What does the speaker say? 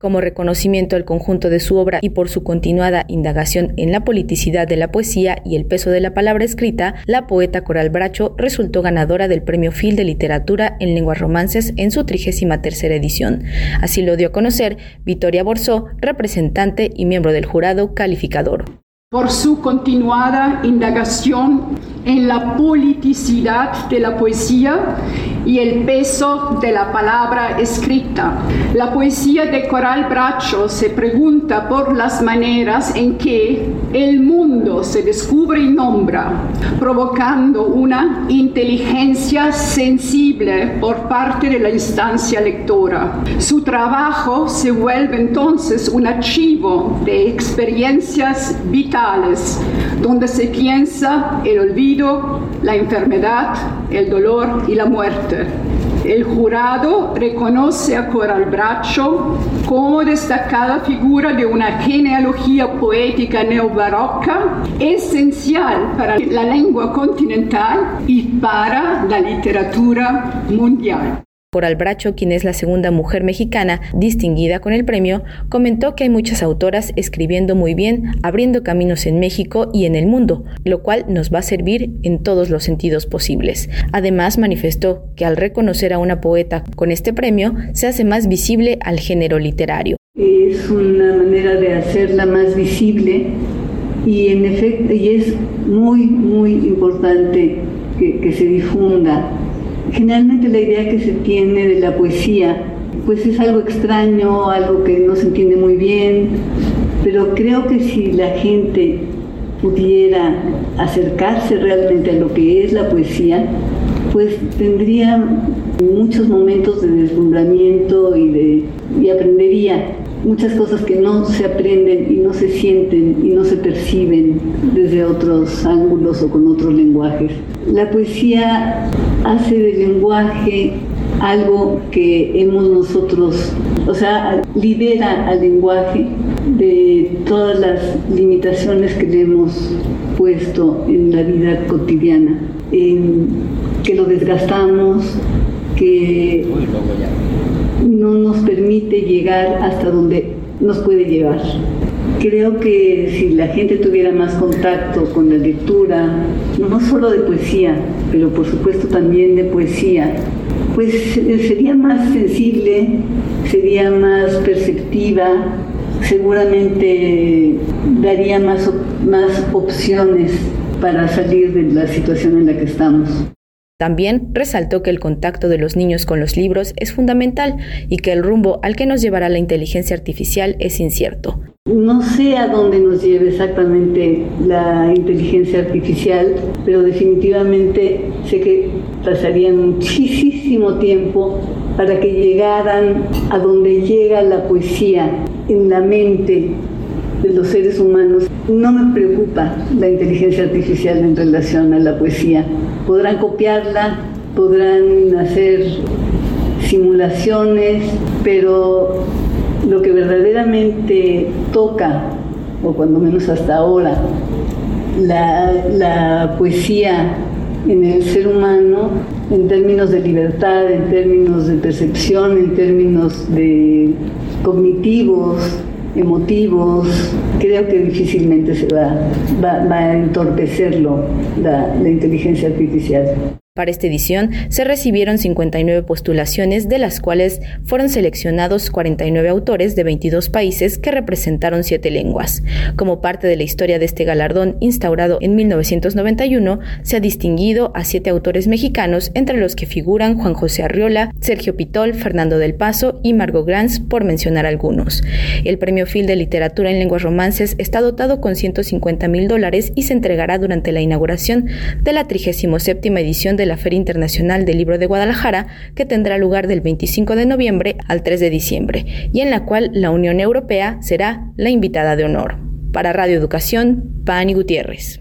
Como reconocimiento al conjunto de su obra y por su continuada indagación en la politicidad de la poesía y el peso de la palabra escrita, la poeta Coral Bracho resultó ganadora del Premio Phil de Literatura en Lenguas Romances en su 33 edición. Así lo dio a conocer Victoria Borzó, representante y miembro del jurado calificador por su continuada indagación en la politicidad de la poesía y el peso de la palabra escrita. La poesía de Coral Bracho se pregunta por las maneras en que el mundo se descubre y nombra, provocando una inteligencia sensible por parte de la instancia lectora. Su trabajo se vuelve entonces un archivo de experiencias vitales, donde se piensa el olvido, la enfermedad, el dolor y la muerte. El jurado reconoce a Coral Bracho como destacada figura de una genealogía poética neobarroca esencial para la lengua continental y para la literatura mundial. Coral Bracho, quien es la segunda mujer mexicana distinguida con el premio, comentó que hay muchas autoras escribiendo muy bien, abriendo caminos en México y en el mundo, lo cual nos va a servir en todos los sentidos posibles. Además, manifestó que al reconocer a una poeta con este premio, se hace más visible al género literario. Es una manera de hacerla más visible y en efecto y es muy, muy importante que, que se difunda. Generalmente la idea que se tiene de la poesía pues es algo extraño, algo que no se entiende muy bien, pero creo que si la gente pudiera acercarse realmente a lo que es la poesía, pues tendría muchos momentos de deslumbramiento y, de, y aprendería muchas cosas que no se aprenden y no se sienten y no se perciben desde otros ángulos o con otros lenguajes. La poesía hace del lenguaje algo que hemos nosotros, o sea, libera al lenguaje de todas las limitaciones que le hemos puesto en la vida cotidiana, que lo desgastamos, que no nos permite llegar hasta donde nos puede llevar. Creo que si la gente tuviera más contacto con la lectura, no solo de poesía, pero por supuesto también de poesía, pues sería más sensible, sería más perceptiva, seguramente daría más, más opciones para salir de la situación en la que estamos. También resaltó que el contacto de los niños con los libros es fundamental y que el rumbo al que nos llevará la inteligencia artificial es incierto. No sé a dónde nos lleve exactamente la inteligencia artificial, pero definitivamente sé que pasaría muchísimo tiempo para que llegaran a donde llega la poesía en la mente de los seres humanos. No me preocupa la inteligencia artificial en relación a la poesía. Podrán copiarla, podrán hacer simulaciones, pero lo que verdaderamente toca, o cuando menos hasta ahora, la, la poesía en el ser humano en términos de libertad, en términos de percepción, en términos de cognitivos, emotivos, creo que difícilmente se va, va, a entorpecerlo la, la inteligencia artificial. Para esta edición se recibieron 59 postulaciones, de las cuales fueron seleccionados 49 autores de 22 países que representaron siete lenguas. Como parte de la historia de este galardón instaurado en 1991, se ha distinguido a siete autores mexicanos, entre los que figuran Juan José Arriola, Sergio Pitol, Fernando del Paso y Margot Grants, por mencionar algunos. El premio Phil de Literatura en Lenguas Romances está dotado con 150 mil dólares y se entregará durante la inauguración de la 37 edición de la Feria Internacional del Libro de Guadalajara, que tendrá lugar del 25 de noviembre al 3 de diciembre, y en la cual la Unión Europea será la invitada de honor. Para Radio Educación, Pani Gutiérrez.